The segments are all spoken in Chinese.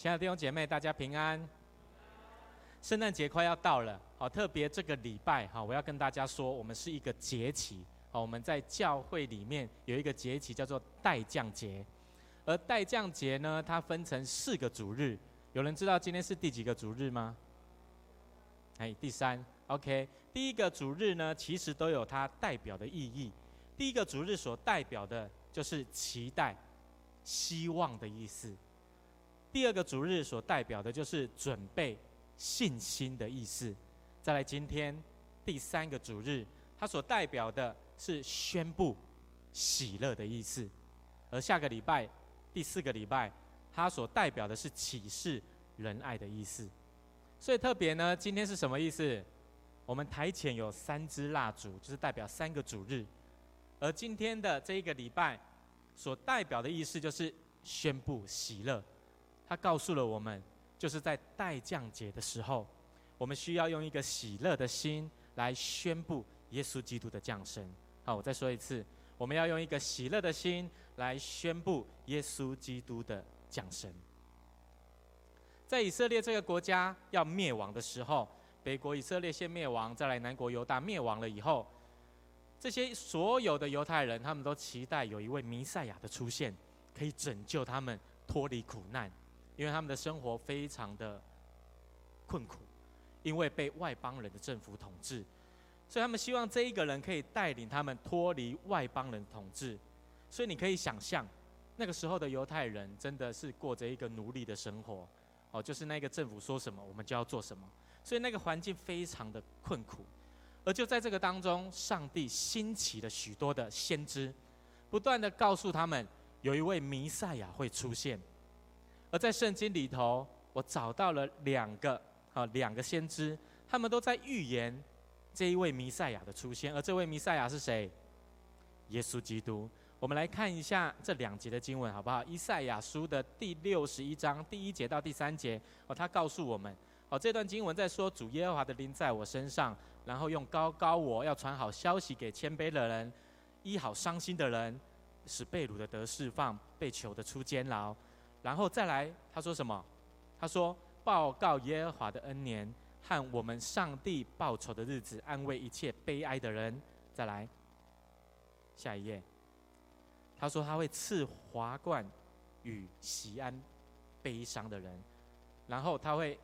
亲爱的弟兄姐妹，大家平安。圣诞节快要到了，好，特别这个礼拜，哈，我要跟大家说，我们是一个节期，好，我们在教会里面有一个节期叫做待降节，而待降节呢，它分成四个主日，有人知道今天是第几个主日吗？哎，第三，OK，第一个主日呢，其实都有它代表的意义，第一个主日所代表的就是期待、希望的意思，第二个主日所代表的就是准备。信心的意思，再来今天第三个主日，它所代表的是宣布喜乐的意思，而下个礼拜第四个礼拜，它所代表的是启示仁爱的意思。所以特别呢，今天是什么意思？我们台前有三支蜡烛，就是代表三个主日，而今天的这一个礼拜所代表的意思就是宣布喜乐，他告诉了我们。就是在待降节的时候，我们需要用一个喜乐的心来宣布耶稣基督的降生。好，我再说一次，我们要用一个喜乐的心来宣布耶稣基督的降生。在以色列这个国家要灭亡的时候，北国以色列先灭亡，再来南国犹大灭亡了以后，这些所有的犹太人，他们都期待有一位弥赛亚的出现，可以拯救他们脱离苦难。因为他们的生活非常的困苦，因为被外邦人的政府统治，所以他们希望这一个人可以带领他们脱离外邦人统治。所以你可以想象，那个时候的犹太人真的是过着一个奴隶的生活，哦，就是那个政府说什么，我们就要做什么。所以那个环境非常的困苦。而就在这个当中，上帝兴起了许多的先知，不断的告诉他们，有一位弥赛亚会出现。而在圣经里头，我找到了两个啊，两个先知，他们都在预言这一位弥赛亚的出现。而这位弥赛亚是谁？耶稣基督。我们来看一下这两节的经文，好不好？以赛亚书的第六十一章第一节到第三节，哦，他告诉我们，哦，这段经文在说主耶和华的灵在我身上，然后用高高我要传好消息给谦卑的人，医好伤心的人，使被掳的得释放，被囚的出监牢。然后再来，他说什么？他说：“报告耶和华的恩年和我们上帝报仇的日子，安慰一切悲哀的人。”再来，下一页。他说他会赐华冠与喜安悲伤的人，然后他会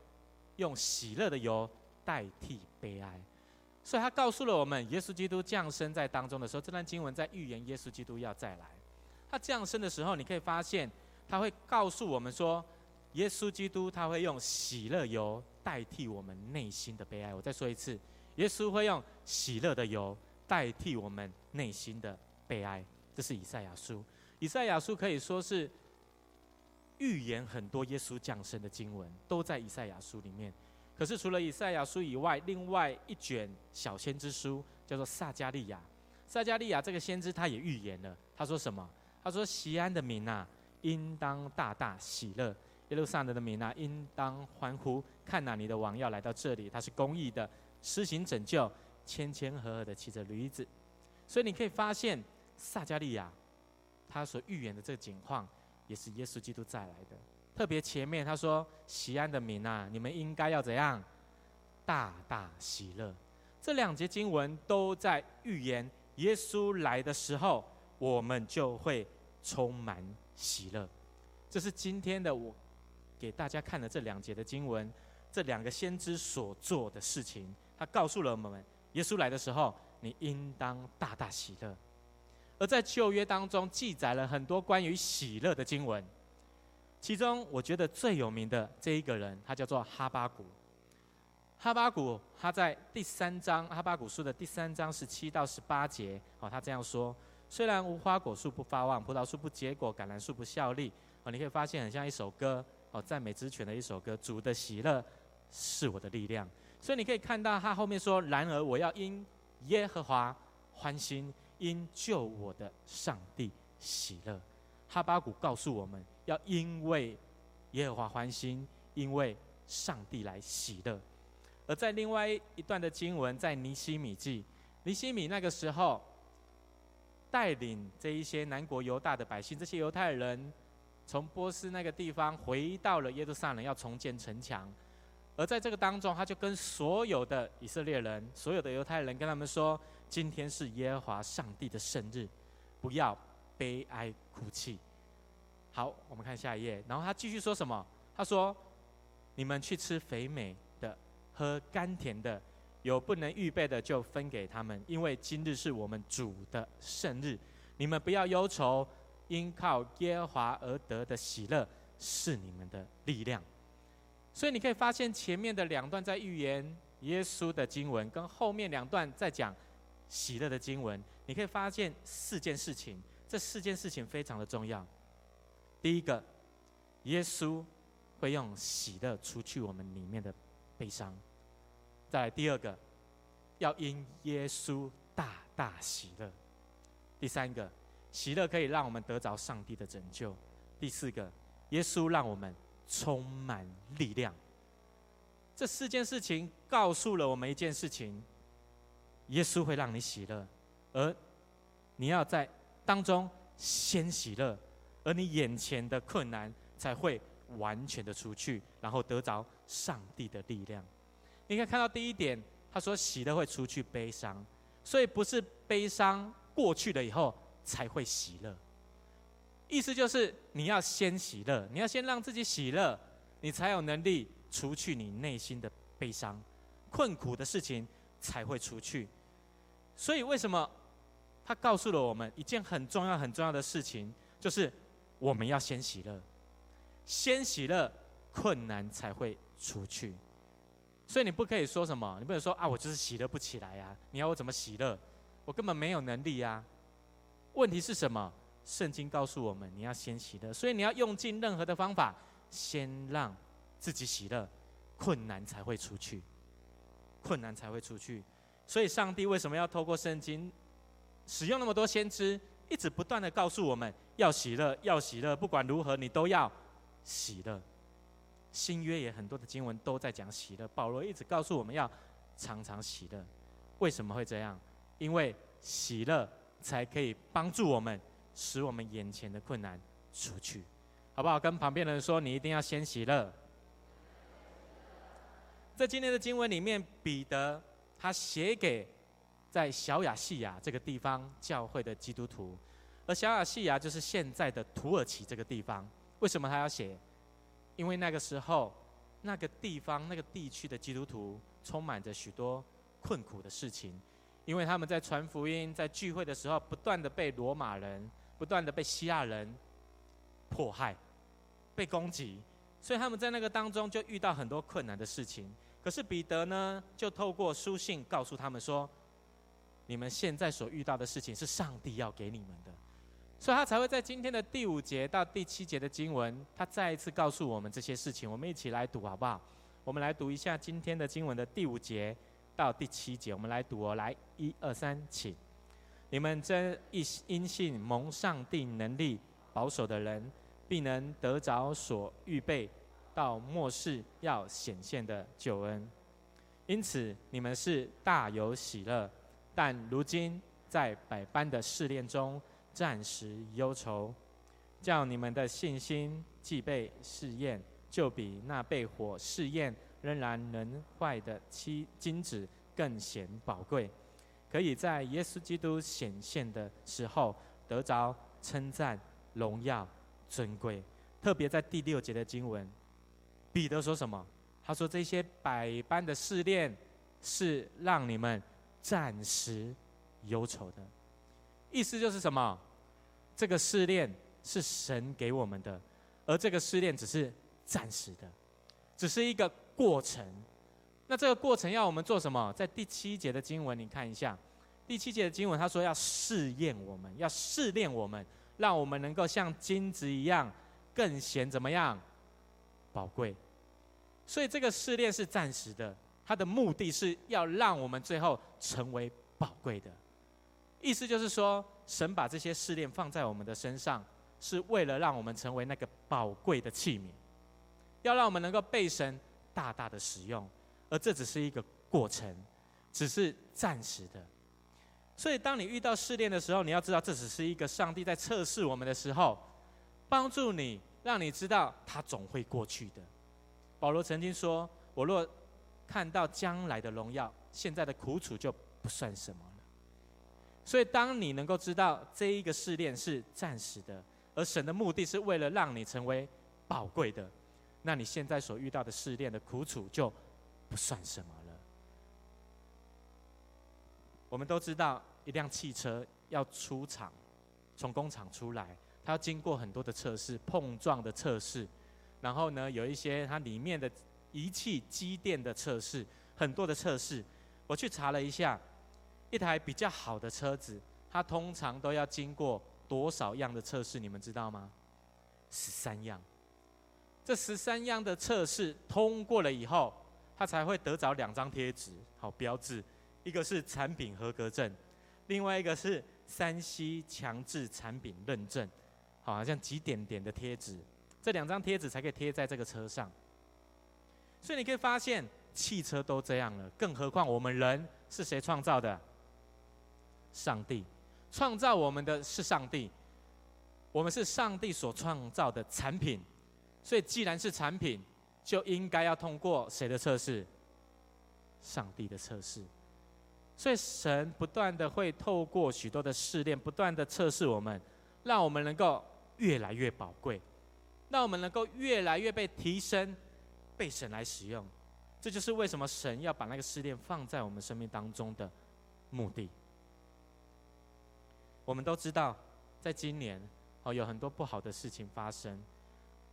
用喜乐的油代替悲哀。所以他告诉了我们，耶稣基督降生在当中的时候，这段经文在预言耶稣基督要再来。他降生的时候，你可以发现。他会告诉我们说，耶稣基督他会用喜乐油代替我们内心的悲哀。我再说一次，耶稣会用喜乐的油代替我们内心的悲哀。这是以赛亚书。以赛亚书可以说是预言很多耶稣降生的经文，都在以赛亚书里面。可是除了以赛亚书以外，另外一卷小先知书叫做撒迦利亚。撒迦利亚这个先知他也预言了，他说什么？他说：“西安的民啊。”应当大大喜乐，耶路撒冷的民啊，应当欢呼！看哪，你的王要来到这里，他是公义的，施行拯救，谦谦和和的骑着驴子。所以你可以发现，撒迦利亚他所预言的这个景况，也是耶稣基督再来的。特别前面他说：“西安的民啊，你们应该要怎样？大大喜乐。”这两节经文都在预言耶稣来的时候，我们就会充满喜乐，这是今天的我给大家看的这两节的经文，这两个先知所做的事情，他告诉了我们：耶稣来的时候，你应当大大喜乐。而在旧约当中记载了很多关于喜乐的经文，其中我觉得最有名的这一个人，他叫做哈巴谷。哈巴谷他在第三章，哈巴谷书的第三章十七到十八节，哦，他这样说。虽然无花果树不发旺，葡萄树不结果，橄榄树不效力，哦，你可以发现很像一首歌，哦，赞美之泉的一首歌。主的喜乐是我的力量，所以你可以看到他后面说：然而我要因耶和华欢心，因救我的上帝喜乐。哈巴谷告诉我们要因为耶和华欢心，因为上帝来喜乐。而在另外一段的经文，在尼希米记，尼希米那个时候。带领这一些南国犹大的百姓，这些犹太人从波斯那个地方回到了耶路撒冷，要重建城墙。而在这个当中，他就跟所有的以色列人、所有的犹太人跟他们说：“今天是耶和华上帝的圣日，不要悲哀哭泣。”好，我们看下一页。然后他继续说什么？他说：“你们去吃肥美的，喝甘甜的。”有不能预备的，就分给他们，因为今日是我们主的圣日。你们不要忧愁，因靠耶和华而得的喜乐是你们的力量。所以你可以发现，前面的两段在预言耶稣的经文，跟后面两段在讲喜乐的经文，你可以发现四件事情。这四件事情非常的重要。第一个，耶稣会用喜乐除去我们里面的悲伤。再来第二个，要因耶稣大大喜乐。第三个，喜乐可以让我们得着上帝的拯救。第四个，耶稣让我们充满力量。这四件事情告诉了我们一件事情：耶稣会让你喜乐，而你要在当中先喜乐，而你眼前的困难才会完全的除去，然后得着上帝的力量。你可以看到第一点，他说喜乐会除去悲伤，所以不是悲伤过去了以后才会喜乐。意思就是你要先喜乐，你要先让自己喜乐，你才有能力除去你内心的悲伤，困苦的事情才会除去。所以为什么他告诉了我们一件很重要很重要的事情，就是我们要先喜乐，先喜乐，困难才会除去。所以你不可以说什么，你不能说啊，我就是喜乐不起来呀、你要我怎么喜乐？我根本没有能力呀、问题是什么？圣经告诉我们，你要先喜乐。所以你要用尽任何的方法，先让自己喜乐，困难才会出去，困难才会出去。所以上帝为什么要透过圣经，使用那么多先知，一直不断的告诉我们要喜乐，要喜乐，不管如何你都要喜乐。新约也很多的经文都在讲喜乐，保罗一直告诉我们要常常喜乐。为什么会这样？因为喜乐才可以帮助我们，使我们眼前的困难出去，好不好？跟旁边的人说，你一定要先喜乐。在今天的经文里面，彼得他写给在小亚细亚这个地方教会的基督徒，而小亚细亚就是现在的土耳其这个地方。为什么他要写？因为那个时候，那个地方、那个地区的基督徒充满着许多困苦的事情，因为他们在传福音、在聚会的时候，不断的被罗马人、不断的被希腊人迫害、被攻击，所以他们在那个当中就遇到很多困难的事情。可是彼得呢，就透过书信告诉他们说：“你们现在所遇到的事情，是上帝要给你们的。”所以他才会在今天的第五节到第七节的经文，他再一次告诉我们这些事情。我们一起来读好不好？我们来读一下今天的经文的第五节到第七节。我们来读哦，来，一二三，请！你们这一因信蒙上帝能力保守的人，必能得着所预备到末世要显现的救恩。因此你们是大有喜乐，但如今在百般的试炼中。暂时忧愁，叫你们的信心既被试验，就比那被火试验仍然能坏的七金子更显宝贵，可以在耶稣基督显现的时候得着称赞、荣耀、尊贵。特别在第六节的经文，彼得说什么？他说：“这些百般的试炼是让你们暂时忧愁的。”意思就是什么？这个试炼是神给我们的，而这个试炼只是暂时的，只是一个过程。那这个过程要我们做什么？在第七节的经文，你看一下，第七节的经文，他说要试验我们，要试炼我们，让我们能够像金子一样更显怎么样宝贵。所以这个试炼是暂时的，它的目的是要让我们最后成为宝贵的。意思就是说。神把这些试炼放在我们的身上，是为了让我们成为那个宝贵的器皿，要让我们能够被神大大的使用，而这只是一个过程，只是暂时的。所以，当你遇到试炼的时候，你要知道，这只是一个上帝在测试我们的时候，帮助你，让你知道它总会过去的。保罗曾经说：“我若看到将来的荣耀，现在的苦楚就不算什么。”所以，当你能够知道这一个试炼是暂时的，而神的目的是为了让你成为宝贵的，那你现在所遇到的试炼的苦楚就不算什么了。我们都知道，一辆汽车要出厂，从工厂出来，它要经过很多的测试、碰撞的测试，然后呢，有一些它里面的仪器、机电的测试，很多的测试。我去查了一下。一台比较好的车子，它通常都要经过多少样的测试？你们知道吗？十三样。这十三样的测试通过了以后，它才会得着两张贴纸，好标志。一个是产品合格证，另外一个是山西强制产品认证，好像几点点的贴纸。这两张贴纸才可以贴在这个车上。所以你可以发现，汽车都这样了，更何况我们人是谁创造的？上帝创造我们的是上帝，我们是上帝所创造的产品，所以既然是产品，就应该要通过谁的测试？上帝的测试。所以神不断的会透过许多的试炼，不断的测试我们，让我们能够越来越宝贵，让我们能够越来越被提升，被神来使用。这就是为什么神要把那个试炼放在我们生命当中的目的。我们都知道，在今年哦，有很多不好的事情发生。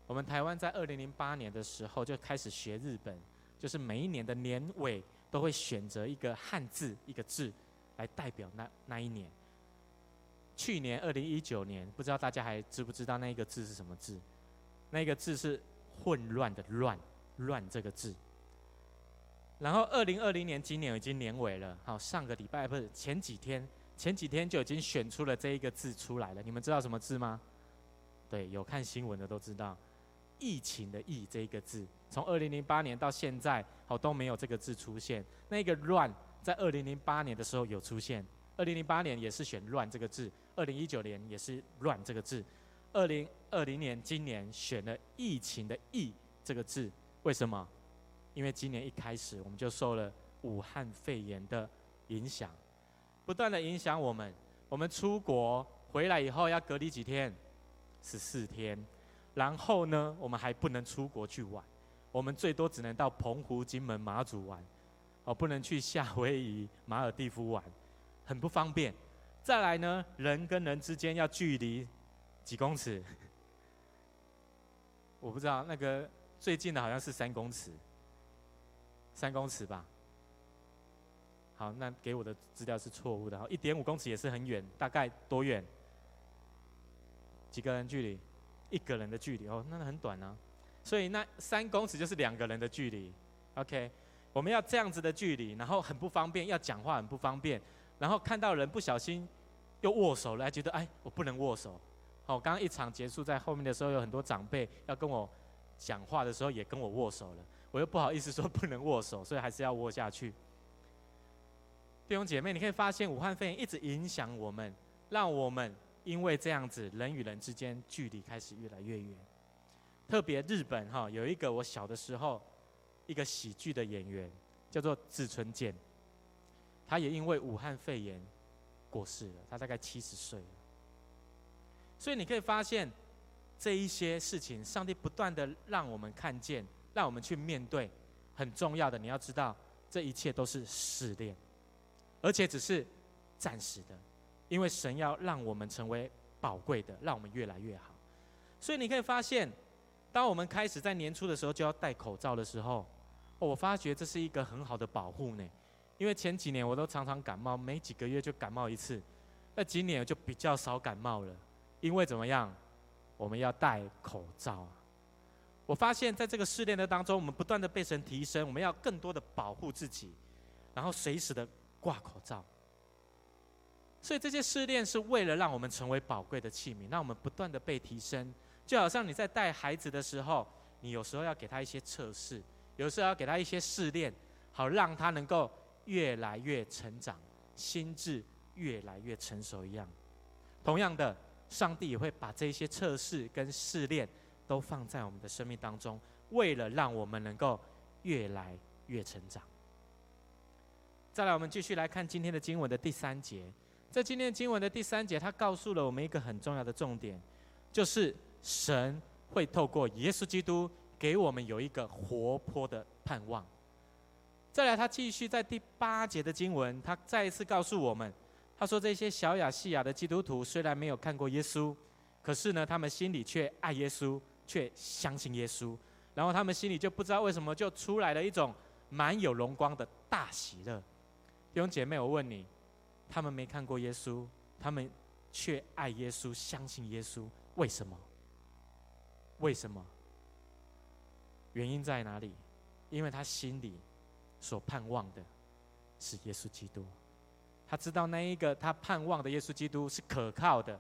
我们台湾在二零零八年的时候就开始学日本，就是每一年的年尾都会选择一个汉字一个字来代表那那一年。去年二零一九年，不知道大家还知不知道那一个字是什么字？那个字是混乱的乱，乱这个字。然后二零二零年今年已经年尾了，好，上个礼拜不是前几天。前几天就已经选出了这一个字出来了，你们知道什么字吗？对，有看新闻的都知道，“疫情”的“疫”这一个字，从二零零八年到现在，好都没有这个字出现。那个“乱”在二零零八年的时候有出现，二零零八年也是选“乱”这个字，二零一九年也是“乱”这个字，二零二零年今年选了“疫情”的“疫”这个字，为什么？因为今年一开始我们就受了武汉肺炎的影响。不断的影响我们，我们出国回来以后要隔离几天？十四天。然后呢，我们还不能出国去玩，我们最多只能到澎湖、金门、马祖玩，哦，不能去夏威夷、马尔地夫玩，很不方便。再来呢，人跟人之间要距离几公尺？我不知道，那个最近的好像是三公尺，三公尺吧。好，那给我的资料是错误的。好，一点五公尺也是很远，大概多远？几个人距离？一个人的距离哦，那很短啊。所以那三公尺就是两个人的距离。OK，我们要这样子的距离，然后很不方便，要讲话很不方便，然后看到人不小心又握手了，还觉得哎，我不能握手。好，刚刚一场结束在后面的时候，有很多长辈要跟我讲话的时候也跟我握手了，我又不好意思说不能握手，所以还是要握下去。弟兄姐妹，你可以发现武汉肺炎一直影响我们，让我们因为这样子，人与人之间距离开始越来越远。特别日本哈，有一个我小的时候一个喜剧的演员叫做志村健，他也因为武汉肺炎过世了，他大概七十岁了。所以你可以发现这一些事情，上帝不断的让我们看见，让我们去面对。很重要的，你要知道，这一切都是试炼。而且只是暂时的，因为神要让我们成为宝贵的，让我们越来越好。所以你可以发现，当我们开始在年初的时候就要戴口罩的时候，我发觉这是一个很好的保护呢。因为前几年我都常常感冒，每几个月就感冒一次，那今年就比较少感冒了。因为怎么样？我们要戴口罩。我发现在这个试炼的当中，我们不断的被神提升，我们要更多的保护自己，然后随时的。挂口罩，所以这些试炼是为了让我们成为宝贵的器皿，让我们不断的被提升。就好像你在带孩子的时候，你有时候要给他一些测试，有时候要给他一些试炼，好让他能够越来越成长，心智越来越成熟一样。同样的，上帝也会把这些测试跟试炼都放在我们的生命当中，为了让我们能够越来越成长。再来，我们继续来看今天的经文的第三节。在今天经文的第三节，它告诉了我们一个很重要的重点，就是神会透过耶稣基督给我们有一个活泼的盼望。再来，他继续在第八节的经文，他再一次告诉我们，他说：“这些小雅细亚的基督徒虽然没有看过耶稣，可是呢，他们心里却爱耶稣，却相信耶稣。然后他们心里就不知道为什么就出来了一种满有荣光的大喜乐。”弟兄姐妹，我问你，他们没看过耶稣，他们却爱耶稣，相信耶稣，为什么？为什么？原因在哪里？因为他心里。所盼望的是耶稣基督，他知道那一个他盼望的耶稣基督是可靠的，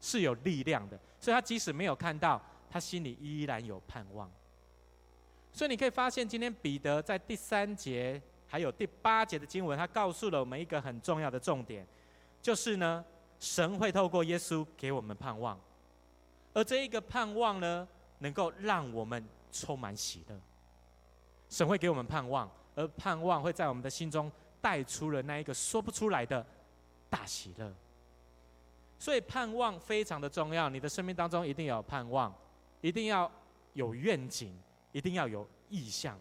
是有力量的，所以他即使没有看到，他心里依然有盼望。所以你可以发现，今天彼得在第三节还有第八节的经文，他告诉了我们一个很重要的重点，就是呢，神会透过耶稣给我们盼望，而这一个盼望呢，能够让我们充满喜乐。神会给我们盼望。而盼望会在我们的心中带出了那一个说不出来的大喜乐，所以盼望非常的重要。你的生命当中一定要有盼望，一定要有愿景，一定要有意向。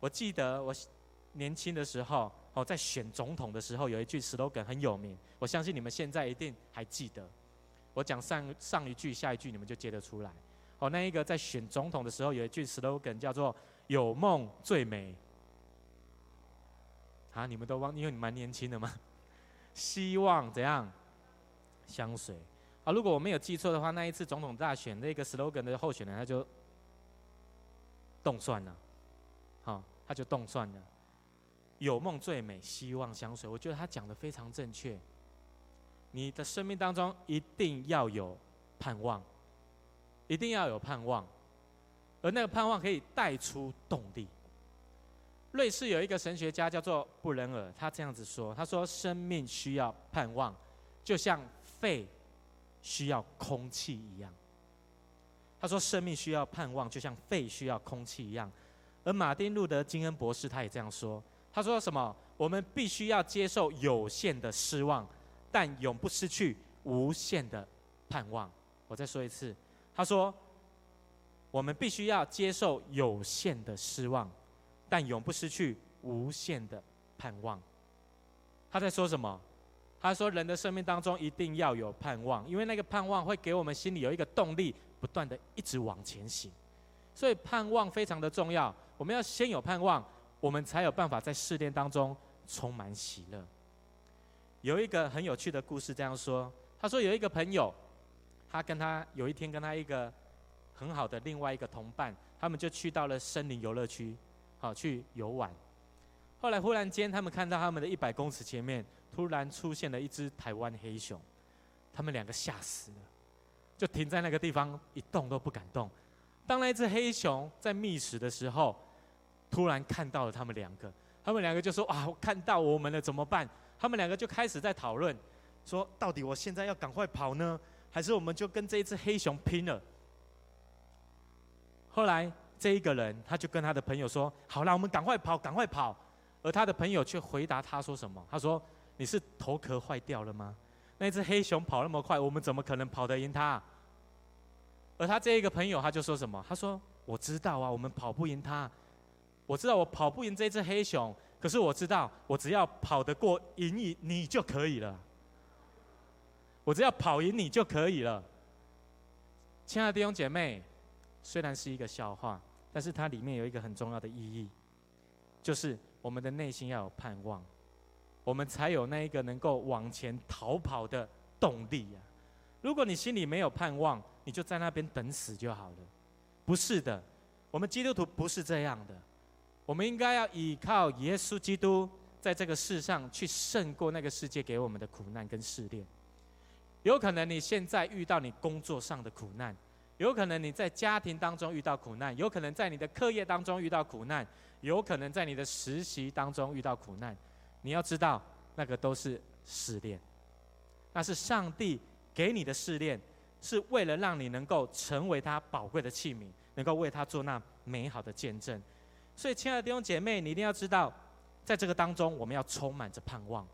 我记得我年轻的时候，哦，在选总统的时候，有一句 slogan 很有名，我相信你们现在一定还记得。我讲上上一句，下一句你们就接得出来。哦，那一个在选总统的时候，有一句 slogan 叫做“有梦最美”。啊！你们都忘，因为你蛮年轻的嘛。希望怎样？香水啊！如果我没有记错的话，那一次总统大选那个 slogan 的候选人他就冻算了，好，他就冻算了。有梦最美，希望香水。我觉得他讲的非常正确。你的生命当中一定要有盼望，一定要有盼望，而那个盼望可以带出动力。瑞士有一个神学家叫做布仁尔，他这样子说：“他说，生命需要盼望，就像肺需要空气一样。”他说：“生命需要盼望，就像肺需要空气一样。”而马丁路德金恩博士他也这样说：“他说什么？我们必须要接受有限的失望，但永不失去无限的盼望。”我再说一次，他说：“我们必须要接受有限的失望。”但永不失去无限的盼望。他在说什么？他说：“人的生命当中一定要有盼望，因为那个盼望会给我们心里有一个动力，不断的一直往前行。所以盼望非常的重要。我们要先有盼望，我们才有办法在试炼当中充满喜乐。”有一个很有趣的故事这样说：“他说有一个朋友，他跟他有一天跟他一个很好的另外一个同伴，他们就去到了森林游乐区。”好，去游玩。后来忽然间，他们看到他们的一百公尺前面突然出现了一只台湾黑熊，他们两个吓死了，就停在那个地方一动都不敢动。当那只黑熊在觅食的时候，突然看到了他们两个，他们两个就说：“啊，看到我们了，怎么办？”他们两个就开始在讨论，说：“到底我现在要赶快跑呢，还是我们就跟这一只黑熊拼了？”后来。这一个人，他就跟他的朋友说：“好了，我们赶快跑，赶快跑。”而他的朋友却回答他说：“什么？”他说：“你是头壳坏掉了吗？那只黑熊跑那么快，我们怎么可能跑得赢它？”而他这一个朋友，他就说什么？他说：“我知道啊，我们跑不赢它。我知道我跑不赢这只黑熊，可是我知道，我只要跑得过赢你，你就可以了。我只要跑赢你就可以了。”亲爱的弟兄姐妹，虽然是一个笑话。但是它里面有一个很重要的意义，就是我们的内心要有盼望，我们才有那一个能够往前逃跑的动力呀。如果你心里没有盼望，你就在那边等死就好了。不是的，我们基督徒不是这样的，我们应该要依靠耶稣基督，在这个世上去胜过那个世界给我们的苦难跟试炼。有可能你现在遇到你工作上的苦难。有可能你在家庭当中遇到苦难，有可能在你的课业当中遇到苦难，有可能在你的实习当中遇到苦难。你要知道，那个都是试炼，那是上帝给你的试炼，是为了让你能够成为他宝贵的器皿，能够为他做那美好的见证。所以，亲爱的弟兄姐妹，你一定要知道，在这个当中，我们要充满着盼望，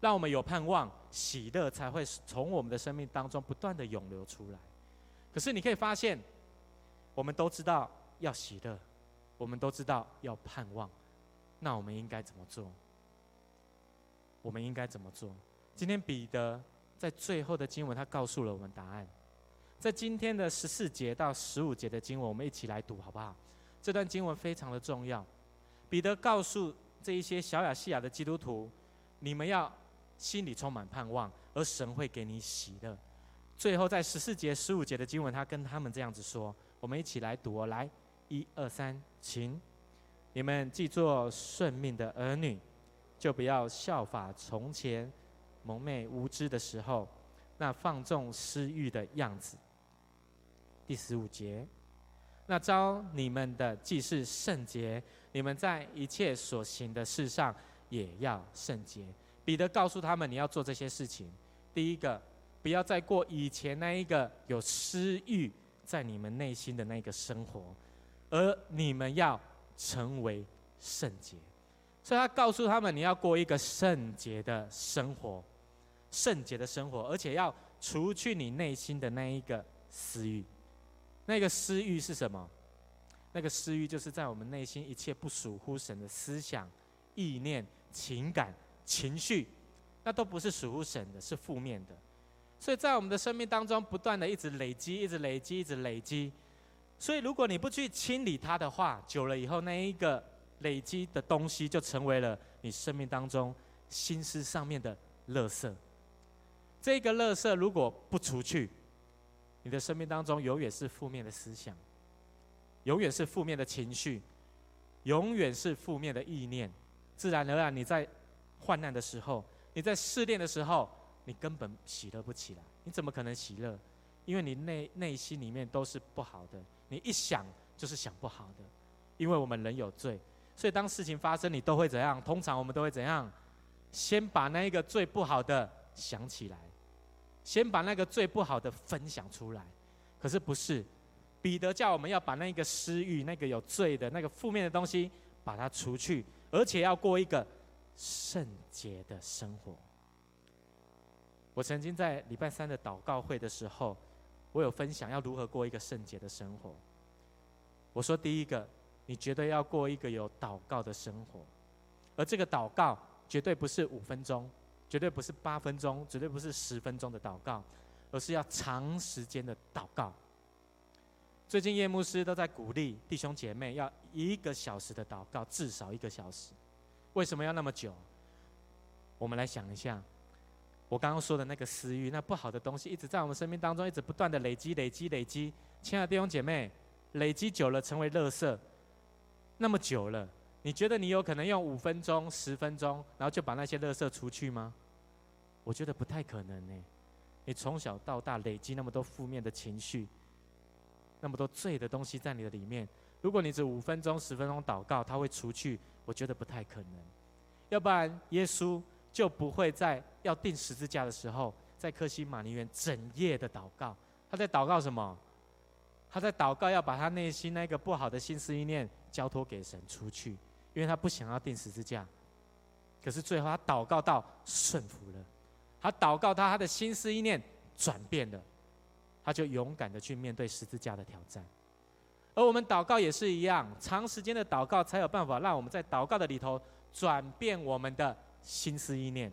让我们有盼望，喜乐才会从我们的生命当中不断的涌流出来。可是，你可以发现，我们都知道要喜乐，我们都知道要盼望，那我们应该怎么做？我们应该怎么做？今天彼得在最后的经文，他告诉了我们答案。在今天的十四节到十五节的经文，我们一起来读好不好？这段经文非常的重要。彼得告诉这一些小雅西亚的基督徒：你们要心里充满盼望，而神会给你喜乐。最后在十四节、十五节的经文，他跟他们这样子说：我们一起来读，来，一二三，请你们既做顺命的儿女，就不要效法从前蒙昧无知的时候那放纵私欲的样子。第十五节。那招你们的既是圣洁，你们在一切所行的事上也要圣洁。彼得告诉他们，你要做这些事情。第一个，不要再过以前那一个有私欲在你们内心的那个生活，而你们要成为圣洁。所以他告诉他们，你要过一个圣洁的生活，圣洁的生活，而且要除去你内心的那一个私欲。那个私欲是什么？那个私欲就是在我们内心一切不属乎神的思想、意念、情感、情绪，那都不是属乎神的，是负面的。所以在我们的生命当中，不断的一直累积，一直累积，一直累积。所以如果你不去清理它的话，久了以后，那一个累积的东西就成为了你生命当中心思上面的垃圾。这个垃圾如果不除去，你的生命当中永远是负面的思想，永远是负面的情绪，永远是负面的意念。自然而然，你在患难的时候，你在试炼的时候，你根本喜乐不起来。你怎么可能喜乐？因为你内内心里面都是不好的，你一想就是想不好的。因为我们人有罪，所以当事情发生，你都会怎样？通常我们都会怎样？先把那一个最不好的想起来。先把那个最不好的分享出来，可是不是？彼得叫我们要把那个私欲、那个有罪的、那个负面的东西，把它除去，而且要过一个圣洁的生活。我曾经在礼拜三的祷告会的时候，我有分享要如何过一个圣洁的生活。我说，第一个，你绝对要过一个有祷告的生活，而这个祷告绝对不是五分钟。绝对不是八分钟，绝对不是十分钟的祷告，而是要长时间的祷告。最近叶牧师都在鼓励弟兄姐妹要一个小时的祷告，至少一个小时。为什么要那么久？我们来想一下，我刚刚说的那个私欲，那不好的东西，一直在我们生命当中一直不断的累积、累积、累积。亲爱的弟兄姐妹，累积久了成为垃圾，那么久了。你觉得你有可能用五分钟、十分钟，然后就把那些垃圾除去吗？我觉得不太可能呢。你从小到大累积那么多负面的情绪，那么多罪的东西在你的里面，如果你只五分钟、十分钟祷告，他会除去？我觉得不太可能。要不然耶稣就不会在要钉十字架的时候，在克西马尼园整夜的祷告。他在祷告什么？他在祷告要把他内心那个不好的心思意念交托给神出去。因为他不想要钉十字架，可是最后他祷告到顺服了，他祷告他他的心思意念转变了，他就勇敢的去面对十字架的挑战。而我们祷告也是一样，长时间的祷告才有办法让我们在祷告的里头转变我们的心思意念。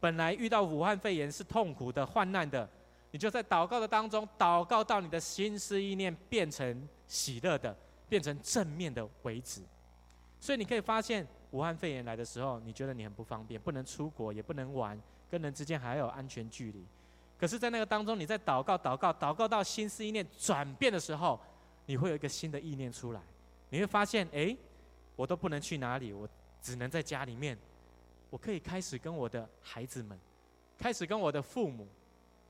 本来遇到武汉肺炎是痛苦的、患难的，你就在祷告的当中祷告到你的心思意念变成喜乐的、变成正面的为止。所以你可以发现，武汉肺炎来的时候，你觉得你很不方便，不能出国，也不能玩，跟人之间还要有安全距离。可是，在那个当中，你在祷告、祷告、祷告到心思意念转变的时候，你会有一个新的意念出来。你会发现，哎，我都不能去哪里，我只能在家里面。我可以开始跟我的孩子们，开始跟我的父母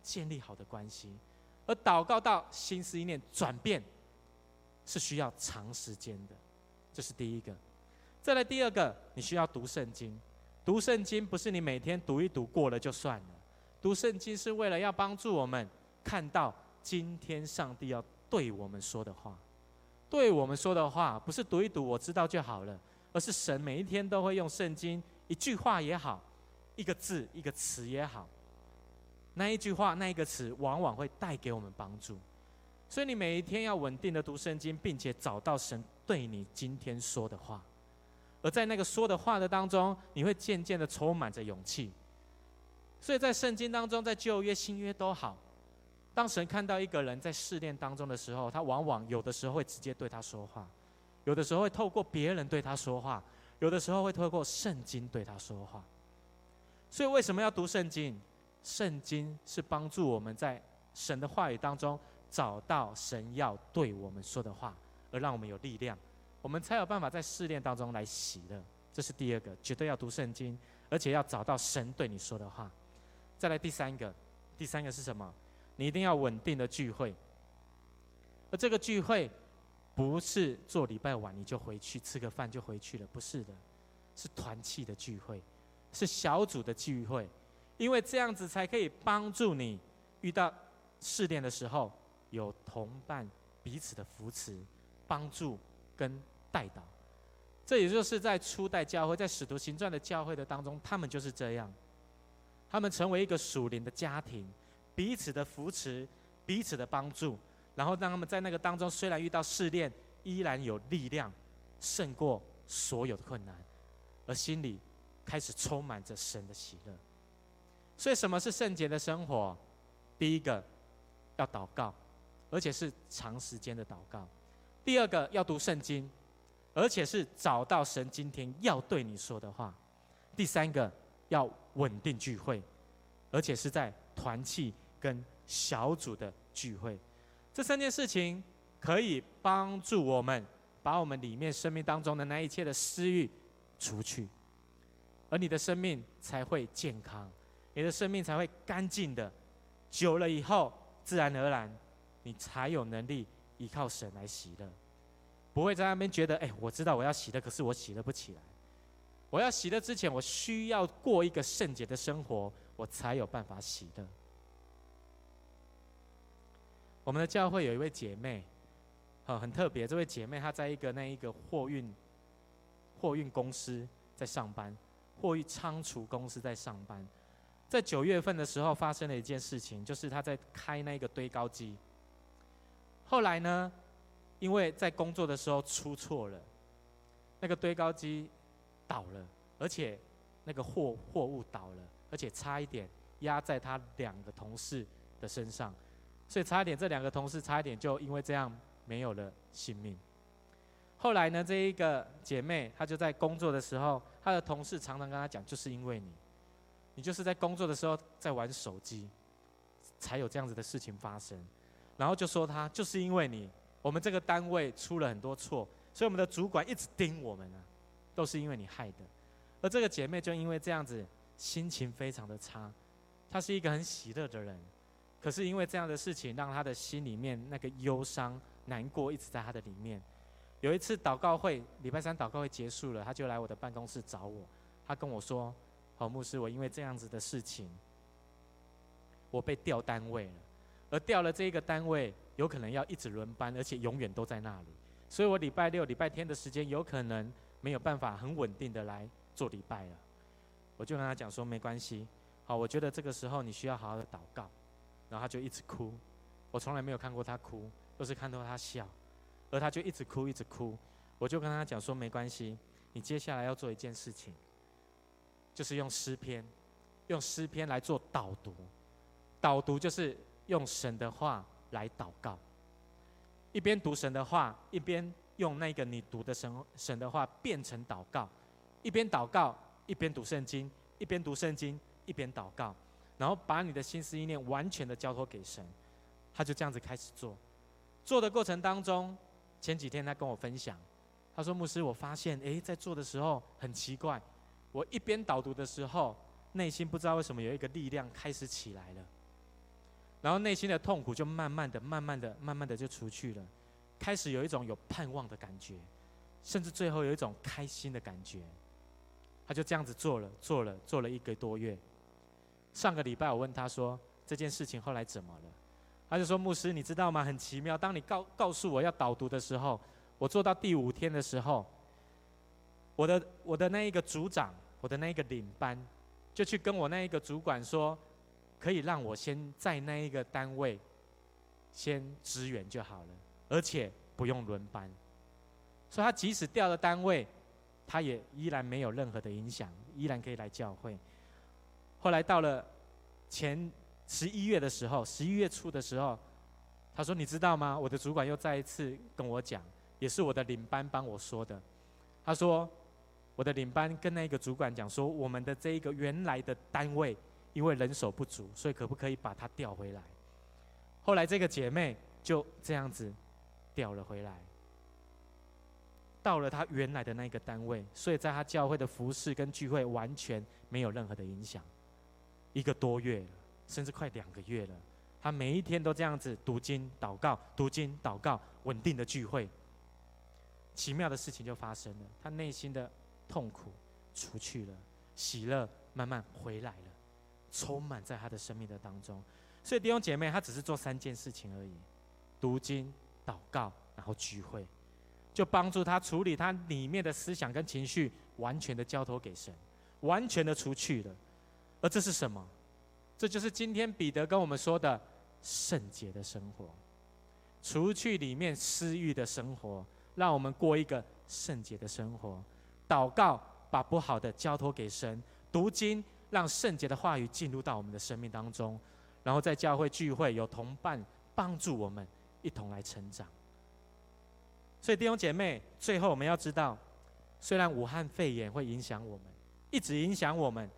建立好的关系。而祷告到心思意念转变，是需要长时间的。这是第一个。再来第二个，你需要读圣经。读圣经不是你每天读一读过了就算了，读圣经是为了要帮助我们看到今天上帝要对我们说的话。对我们说的话，不是读一读我知道就好了，而是神每一天都会用圣经一句话也好，一个字一个词也好，那一句话那一个词，往往会带给我们帮助。所以你每一天要稳定的读圣经，并且找到神对你今天说的话，而在那个说的话的当中，你会渐渐的充满着勇气。所以在圣经当中，在旧约、新约都好，当神看到一个人在试炼当中的时候，他往往有的时候会直接对他说话，有的时候会透过别人对他说话，有的时候会透过圣经对他说话。所以为什么要读圣经？圣经是帮助我们在神的话语当中。找到神要对我们说的话，而让我们有力量，我们才有办法在试炼当中来喜乐。这是第二个，绝对要读圣经，而且要找到神对你说的话。再来第三个，第三个是什么？你一定要稳定的聚会。而这个聚会，不是做礼拜晚你就回去吃个饭就回去了，不是的，是团契的聚会，是小组的聚会，因为这样子才可以帮助你遇到试炼的时候。有同伴彼此的扶持、帮助跟带导，这也就是在初代教会，在使徒行传的教会的当中，他们就是这样，他们成为一个属灵的家庭，彼此的扶持、彼此的帮助，然后让他们在那个当中，虽然遇到试炼，依然有力量胜过所有的困难，而心里开始充满着神的喜乐。所以，什么是圣洁的生活？第一个，要祷告。而且是长时间的祷告。第二个要读圣经，而且是找到神今天要对你说的话。第三个要稳定聚会，而且是在团契跟小组的聚会。这三件事情可以帮助我们把我们里面生命当中的那一切的私欲除去，而你的生命才会健康，你的生命才会干净的。久了以后，自然而然。你才有能力依靠神来喜乐，不会在那边觉得，哎，我知道我要洗的，可是我喜乐不起来。我要洗的之前，我需要过一个圣洁的生活，我才有办法洗的。我们的教会有一位姐妹，好，很特别。这位姐妹她在一个那一个货运货运公司在上班，货运仓储公司在上班。在九月份的时候，发生了一件事情，就是她在开那个堆高机。后来呢，因为在工作的时候出错了，那个堆高机倒了，而且那个货货物倒了，而且差一点压在他两个同事的身上，所以差一点这两个同事差一点就因为这样没有了性命。后来呢，这一个姐妹她就在工作的时候，她的同事常常跟她讲，就是因为你，你就是在工作的时候在玩手机，才有这样子的事情发生。然后就说她就是因为你，我们这个单位出了很多错，所以我们的主管一直盯我们呢，都是因为你害的。而这个姐妹就因为这样子，心情非常的差。她是一个很喜乐的人，可是因为这样的事情，让她的心里面那个忧伤、难过一直在她的里面。有一次祷告会，礼拜三祷告会结束了，她就来我的办公室找我，她跟我说：“好牧师，我因为这样子的事情，我被调单位了。”而调了这一个单位，有可能要一直轮班，而且永远都在那里。所以我礼拜六、礼拜天的时间，有可能没有办法很稳定的来做礼拜了。我就跟他讲说，没关系，好，我觉得这个时候你需要好好的祷告。然后他就一直哭，我从来没有看过他哭，都是看到他笑，而他就一直哭，一直哭。我就跟他讲说，没关系，你接下来要做一件事情，就是用诗篇，用诗篇来做导读，导读就是。用神的话来祷告，一边读神的话，一边用那个你读的神神的话变成祷告，一边祷告一边读圣经，一边读圣经一边祷告，然后把你的心思意念完全的交托给神，他就这样子开始做。做的过程当中，前几天他跟我分享，他说：“牧师，我发现诶，在做的时候很奇怪，我一边导读的时候，内心不知道为什么有一个力量开始起来了。”然后内心的痛苦就慢慢的、慢慢的、慢慢的就出去了，开始有一种有盼望的感觉，甚至最后有一种开心的感觉。他就这样子做了，做了，做了一个多月。上个礼拜我问他说：“这件事情后来怎么了？”他就说：“牧师，你知道吗？很奇妙，当你告告诉我要导读的时候，我做到第五天的时候，我的我的那一个组长，我的那一个领班，就去跟我那一个主管说，可以让我先在那一个单位先支援就好了，而且不用轮班。所以他即使调了单位，他也依然没有任何的影响，依然可以来教会。后来到了前。”十一月的时候，十一月初的时候，他说：“你知道吗？我的主管又再一次跟我讲，也是我的领班帮我说的。他说，我的领班跟那个主管讲说，我们的这一个原来的单位因为人手不足，所以可不可以把他调回来？后来这个姐妹就这样子调了回来，到了她原来的那个单位，所以在她教会的服事跟聚会完全没有任何的影响，一个多月了。”甚至快两个月了，她每一天都这样子读经、祷告、读经、祷告，稳定的聚会。奇妙的事情就发生了，她内心的痛苦除去了，喜乐慢慢回来了，充满在他的生命的当中。所以弟兄姐妹，他只是做三件事情而已：读经、祷告，然后聚会，就帮助他处理他里面的思想跟情绪，完全的交托给神，完全的除去了。而这是什么？这就是今天彼得跟我们说的圣洁的生活，除去里面私欲的生活，让我们过一个圣洁的生活。祷告，把不好的交托给神；读经，让圣洁的话语进入到我们的生命当中。然后在教会聚会，有同伴帮助我们一同来成长。所以弟兄姐妹，最后我们要知道，虽然武汉肺炎会影响我们，一直影响我们。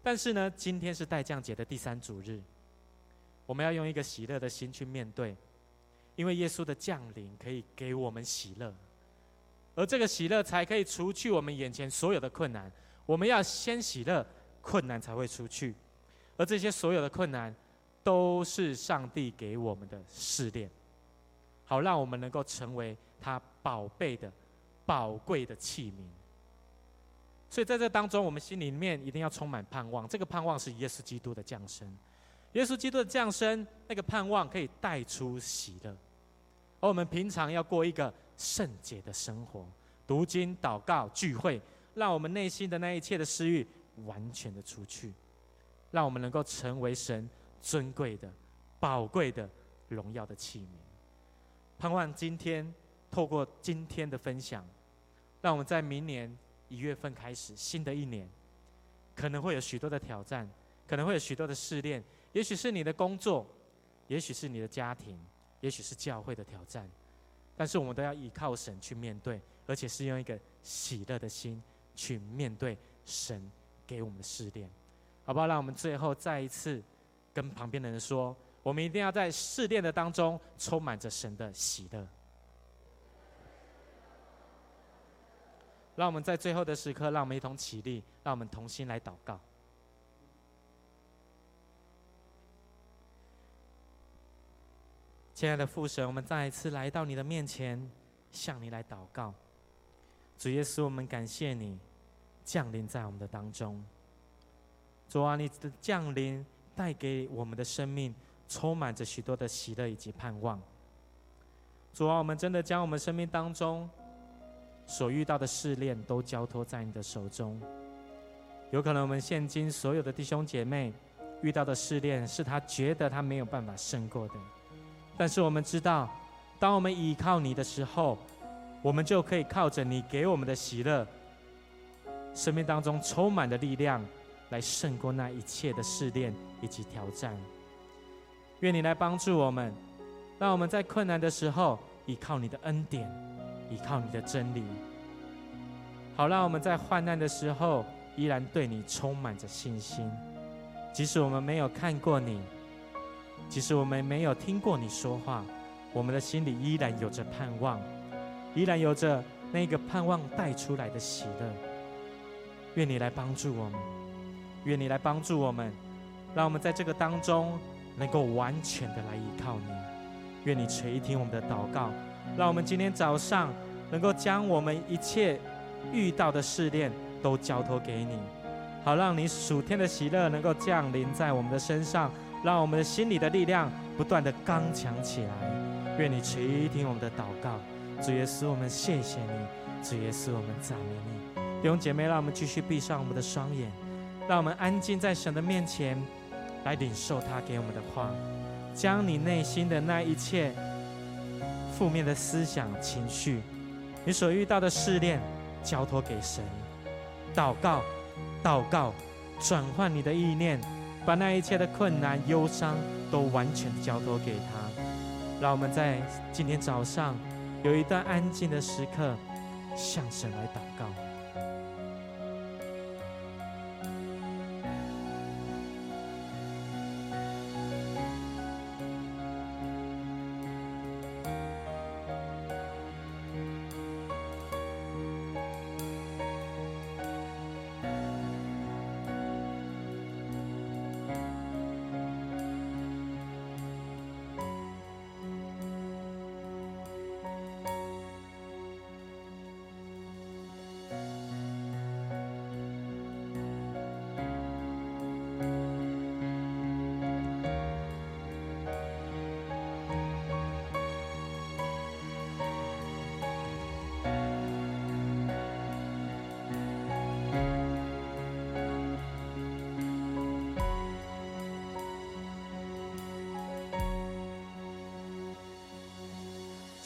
但是呢，今天是待降节的第三主日，我们要用一个喜乐的心去面对，因为耶稣的降临可以给我们喜乐，而这个喜乐才可以除去我们眼前所有的困难。我们要先喜乐，困难才会出去，而这些所有的困难，都是上帝给我们的试炼，好让我们能够成为他宝贝的、宝贵的器皿。所以在这当中，我们心里面一定要充满盼望。这个盼望是耶稣基督的降生，耶稣基督的降生，那个盼望可以带出喜乐。而我们平常要过一个圣洁的生活，读经、祷告、聚会，让我们内心的那一切的私欲完全的除去，让我们能够成为神尊贵的、宝贵的、荣耀的器皿。盼望今天透过今天的分享，让我们在明年。一月份开始，新的一年，可能会有许多的挑战，可能会有许多的试炼，也许是你的工作，也许是你的家庭，也许是教会的挑战，但是我们都要依靠神去面对，而且是用一个喜乐的心去面对神给我们的试炼，好不好？让我们最后再一次跟旁边的人说，我们一定要在试炼的当中充满着神的喜乐。让我们在最后的时刻，让我们一同起立，让我们同心来祷告。亲爱的父神，我们再一次来到你的面前，向你来祷告。主耶稣，我们感谢你降临在我们的当中。主啊，你的降临带给我们的生命充满着许多的喜乐以及盼望。主啊，我们真的将我们生命当中。所遇到的试炼都交托在你的手中。有可能我们现今所有的弟兄姐妹遇到的试炼，是他觉得他没有办法胜过的。但是我们知道，当我们依靠你的时候，我们就可以靠着你给我们的喜乐，生命当中充满的力量，来胜过那一切的试炼以及挑战。愿你来帮助我们，让我们在困难的时候依靠你的恩典。依靠你的真理，好让我们在患难的时候依然对你充满着信心。即使我们没有看过你，即使我们没有听过你说话，我们的心里依然有着盼望，依然有着那个盼望带出来的喜乐。愿你来帮助我们，愿你来帮助我们，让我们在这个当中能够完全的来依靠你。愿你垂听我们的祷告。让我们今天早上能够将我们一切遇到的试炼都交托给你，好让你属天的喜乐能够降临在我们的身上，让我们的心里的力量不断的刚强起来。愿你垂听我们的祷告，主耶稣，我们谢谢你，主耶稣，我们赞美你。弟兄姐妹，让我们继续闭上我们的双眼，让我们安静在神的面前，来领受他给我们的话，将你内心的那一切负面的思想、情绪，你所遇到的试炼，交托给神，祷告，祷告，转换你的意念，把那一切的困难、忧伤都完全交托给他。让我们在今天早上有一段安静的时刻，向神来祷告。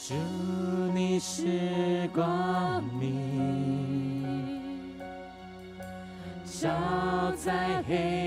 主，你是光明，照在黑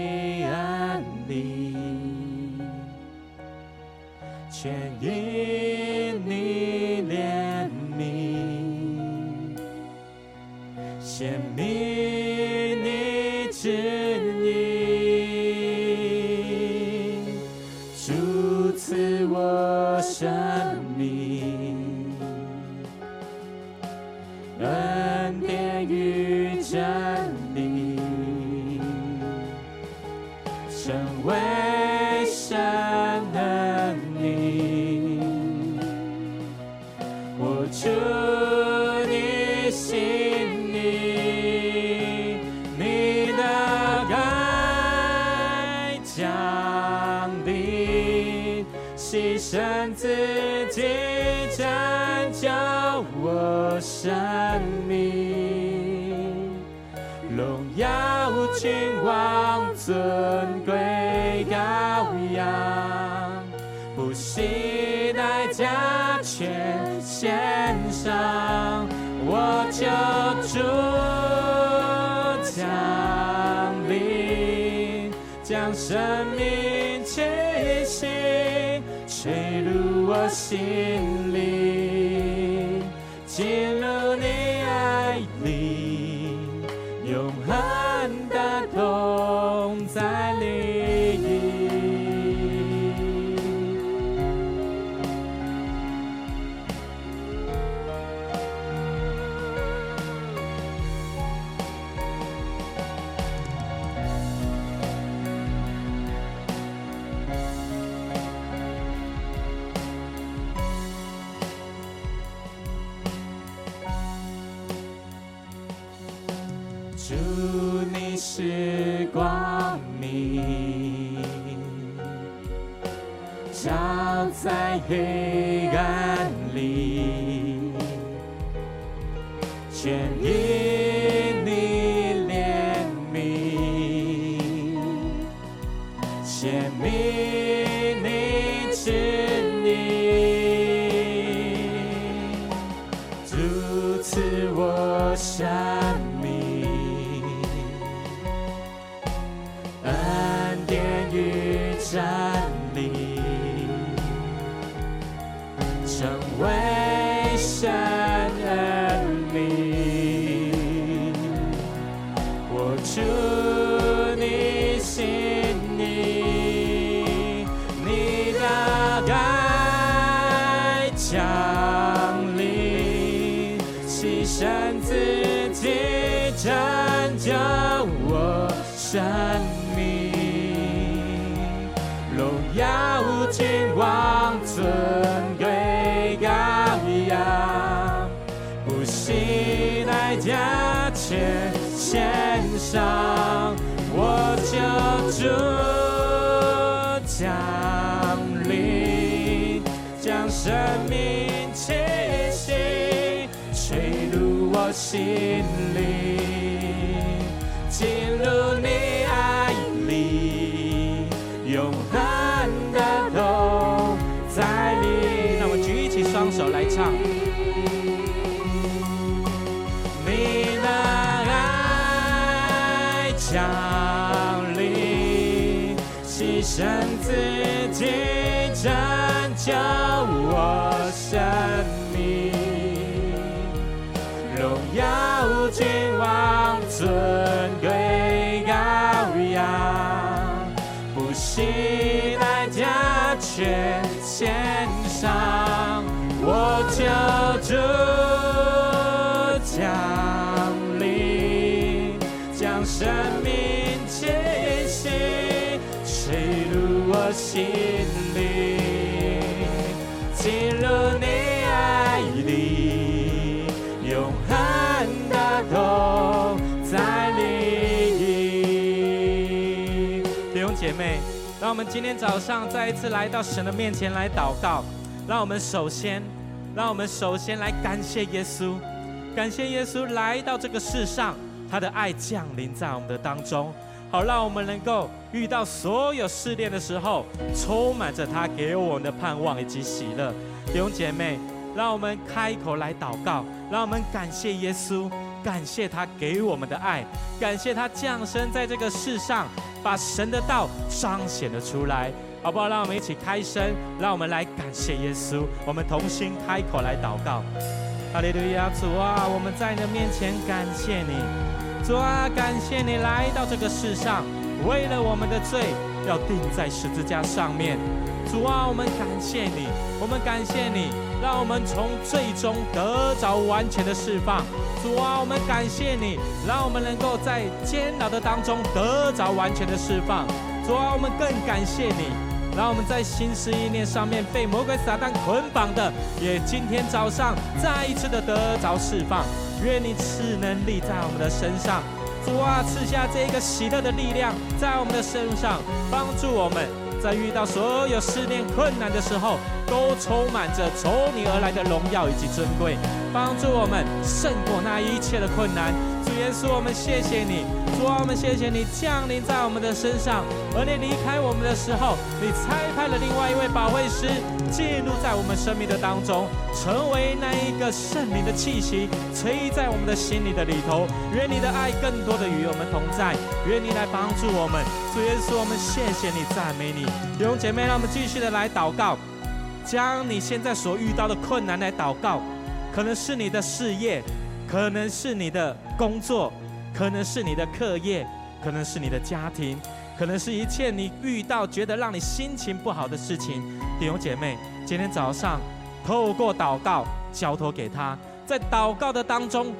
将生命气息吹入我心里，黑牺牲自己拯救我生命荣耀君王尊贵高雅不惜代价却献上。心里，进入你爱里，永恒的都在你。那我举起双手来唱。你的爱降临，牺牲自己拯救君王尊贵羔羊，不惜代价全献上，我救主降临，将生命气息吹入我心？让我们今天早上再一次来到神的面前来祷告。让我们首先，让我们首先来感谢耶稣，感谢耶稣来到这个世上，他的爱降临在我们的当中，好让我们能够遇到所有试炼的时候，充满着他给我们的盼望以及喜乐。弟兄姐妹，让我们开口来祷告，让我们感谢耶稣。感谢他给我们的爱，感谢他降生在这个世上，把神的道彰显了出来，好不好？让我们一起开声，让我们来感谢耶稣。我们同心开口来祷告。哈利路亚，主啊，我们在你的面前感谢你，主啊，感谢你来到这个世上，为了我们的罪要钉在十字架上面。主啊，我们感谢你，我们感谢你，让我们从最终得着完全的释放。主啊，我们感谢你，让我们能够在煎熬的当中得着完全的释放。主啊，我们更感谢你，让我们在心思意念上面被魔鬼撒旦捆绑的，也今天早上再一次的得着释放。愿你赐能力在我们的身上，主啊，赐下这一个喜乐的力量在我们的身上，帮助我们。在遇到所有试炼困难的时候，都充满着从你而来的荣耀以及尊贵，帮助我们胜过那一切的困难。主耶稣，我们谢谢你。主啊，我们谢谢你降临在我们的身上，而你离开我们的时候，你差派了另外一位保惠师进入在我们生命的当中，成为那一个圣灵的气息吹在我们的心里的里头。愿你的爱更多的与我们同在，愿你来帮助我们。主耶稣，我们谢谢你，赞美你。弟兄姐妹，让我们继续的来祷告，将你现在所遇到的困难来祷告，可能是你的事业，可能是你的工作，可能是你的课业，可能是你的家庭，可能是一切你遇到觉得让你心情不好的事情。弟兄姐妹，今天早上透过祷告交托给他，在祷告的当中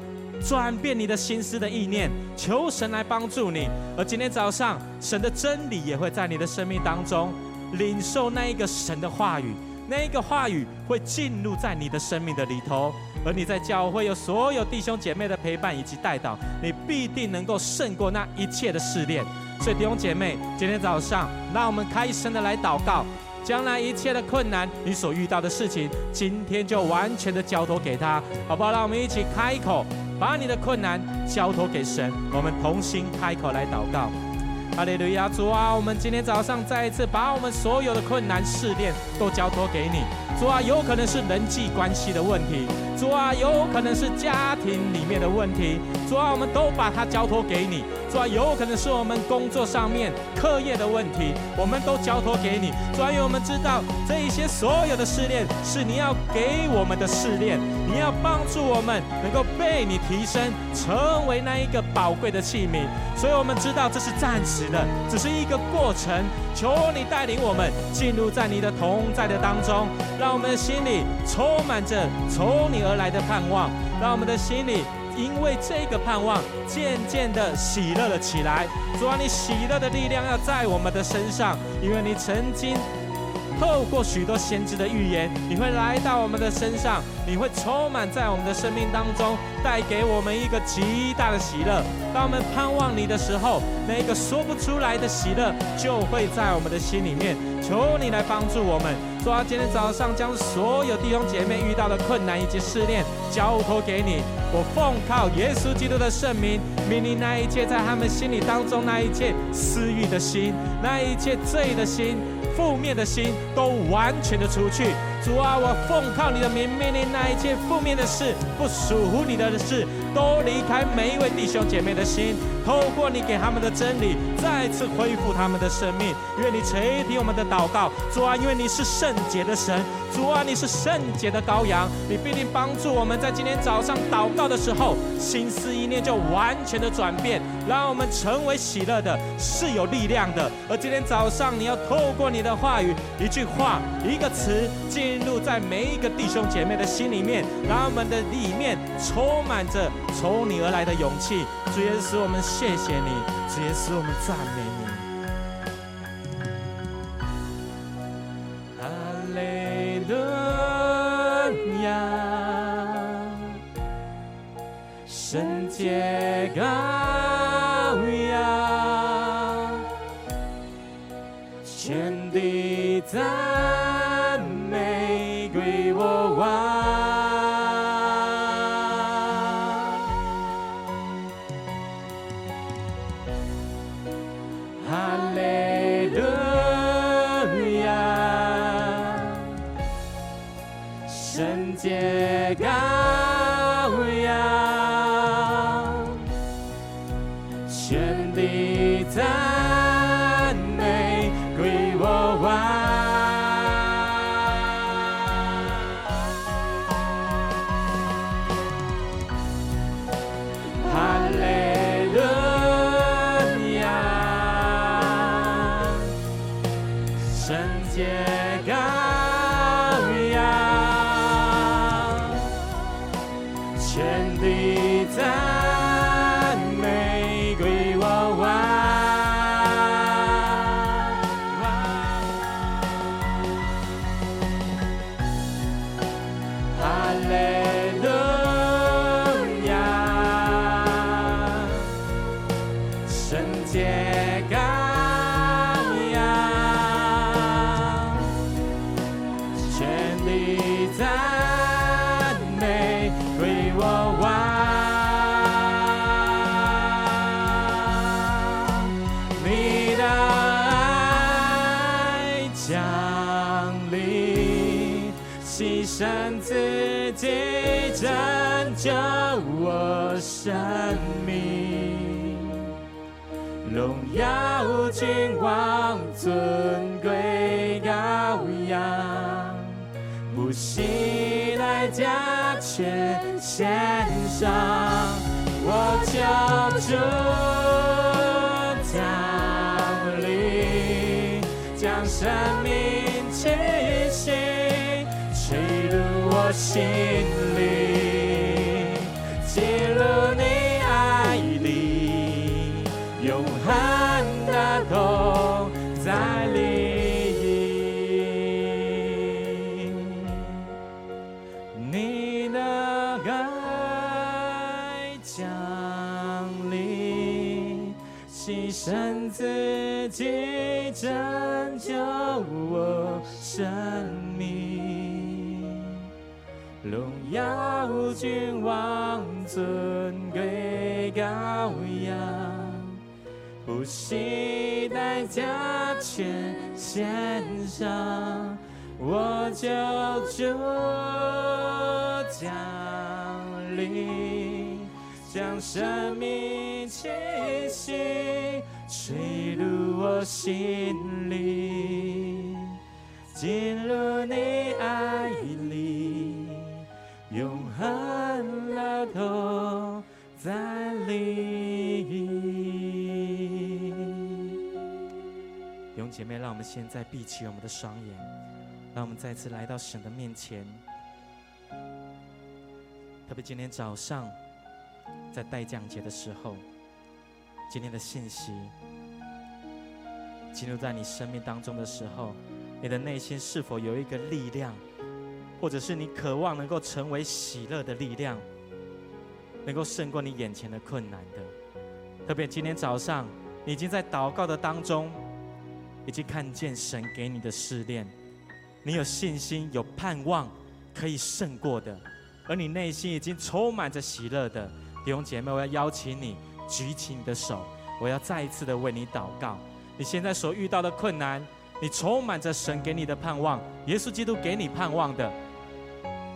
转变你的心思的意念，求神来帮助你。而今天早上，神的真理也会在你的生命当中。领受那一个神的话语，那一个话语会进入在你的生命的里头，而你在教会有所有弟兄姐妹的陪伴以及带导，你必定能够胜过那一切的试炼。所以弟兄姐妹，今天早上让我们开声的来祷告，将来一切的困难，你所遇到的事情，今天就完全的交托给他，好不好？让我们一起开口，把你的困难交托给神，我们同心开口来祷告。哈利路亚，主啊，我们今天早上再一次把我们所有的困难试炼都交托给你。主啊，有可能是人际关系的问题，主啊，有可能是家庭里面的问题，主啊，我们都把它交托给你。主啊，有可能是我们工作上面课业的问题，我们都交托给你。主啊，因为我们知道这一些所有的试炼是你要给我们的试炼，你要帮助我们能够被你提升，成为那一个宝贵的器皿。所以我们知道这是暂时的，只是一个过程。求你带领我们进入在你的同在的当中。让我们的心里充满着从你而来的盼望，让我们的心里因为这个盼望渐渐的喜乐了起来。主啊，你喜乐的力量要在我们的身上，因为你曾经透过许多先知的预言，你会来到我们的身上，你会充满在我们的生命当中，带给我们一个极大的喜乐。当我们盼望你的时候，那个说不出来的喜乐就会在我们的心里面。求你来帮助我们，主啊，今天早上将所有弟兄姐妹遇到的困难以及试炼交托给你。我奉靠耶稣基督的圣名，命令那一切在他们心里当中那一切私欲的心，那一切罪的心。负面的心都完全的除去，主啊，我奉靠你的名，命令那一切负面的事、不属乎你的事，都离开每一位弟兄姐妹的心。透过你给他们的真理，再次恢复他们的生命。愿你垂听我们的祷告，主啊，因为你是圣洁的神，主啊，你是圣洁的羔羊，你必定帮助我们在今天早上祷告的时候，心思意念就完全的转变，让我们成为喜乐的，是有力量的。而今天早上，你要透过你的话语，一句话，一个词，进入在每一个弟兄姐妹的心里面，让我们的里面充满着从你而来的勇气。主耶稣，我们谢谢你；主耶稣，我们赞美你。哈利路亚，圣洁羔羊，全地在你拯救我生命，荣耀君王，尊贵羔羊，不惜代价全献上，我叫主降临，将生命。我心里，君王尊贵羔羊。不惜代价全献上，我救主降临，将生命气息吹入我心里，进入你爱都在里。姐妹，让我们现在闭起我们的双眼，让我们再次来到神的面前。特别今天早上，在待降节的时候，今天的信息进入在你生命当中的时候，你的内心是否有一个力量，或者是你渴望能够成为喜乐的力量，能够胜过你眼前的困难的？特别今天早上，你已经在祷告的当中，已经看见神给你的试炼，你有信心、有盼望，可以胜过的，而你内心已经充满着喜乐的弟兄姐妹，我要邀请你举起你的手，我要再一次的为你祷告。你现在所遇到的困难，你充满着神给你的盼望，耶稣基督给你盼望的，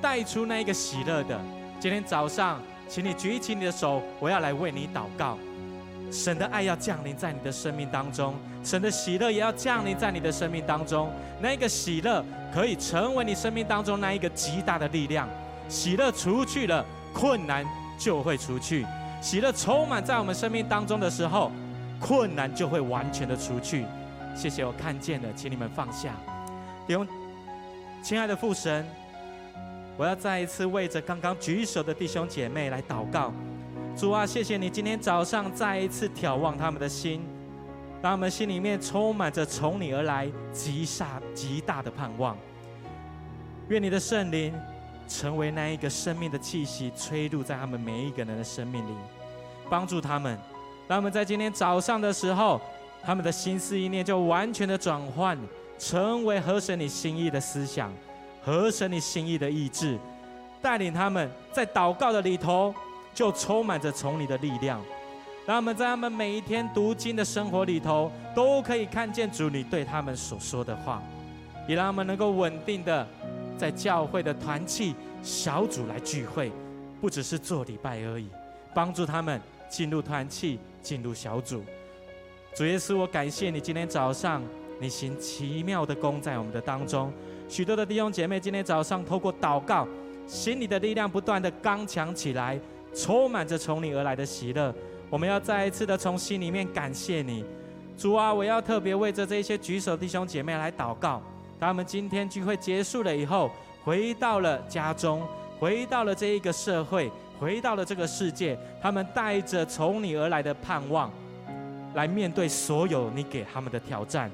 带出那一个喜乐的。今天早上，请你举起你的手，我要来为你祷告。神的爱要降临在你的生命当中，神的喜乐也要降临在你的生命当中。那个喜乐可以成为你生命当中那一个极大的力量。喜乐除去了，困难就会除去。喜乐充满在我们生命当中的时候，困难就会完全的除去。谢谢，我看见了，请你们放下。用，亲爱的父神，我要再一次为着刚刚举手的弟兄姐妹来祷告。主啊，谢谢你今天早上再一次挑旺他们的心，让他们心里面充满着从你而来极煞极大的盼望。愿你的圣灵成为那一个生命的气息，吹入在他们每一个人的生命里，帮助他们，让他们在今天早上的时候，他们的心思意念就完全的转换，成为合神你心意的思想，合神你心意的意志，带领他们在祷告的里头。就充满着从你的力量，让他们在他们每一天读经的生活里头，都可以看见主你对他们所说的话，也让他们能够稳定的在教会的团契小组来聚会，不只是做礼拜而已，帮助他们进入团契，进入小组。主耶稣，我感谢你今天早上你行奇妙的工在我们的当中，许多的弟兄姐妹今天早上透过祷告，心里的力量不断的刚强起来。充满着从你而来的喜乐，我们要再一次的从心里面感谢你，主啊！我要特别为着这些举手弟兄姐妹来祷告，他们今天聚会结束了以后，回到了家中，回到了这一个社会，回到了这个世界，他们带着从你而来的盼望，来面对所有你给他们的挑战，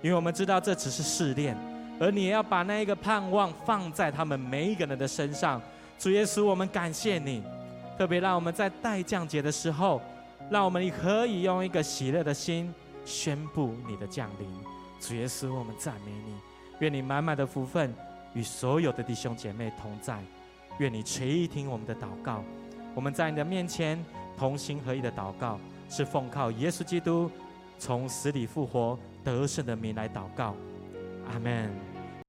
因为我们知道这只是试炼，而你也要把那一个盼望放在他们每一个人的身上。主耶稣，我们感谢你。特别让我们在待降节的时候，让我们可以用一个喜乐的心宣布你的降临。主耶稣，我们赞美你，愿你满满的福分与所有的弟兄姐妹同在，愿你垂听我们的祷告。我们在你的面前同心合意的祷告，是奉靠耶稣基督从死里复活得胜的名来祷告。阿门。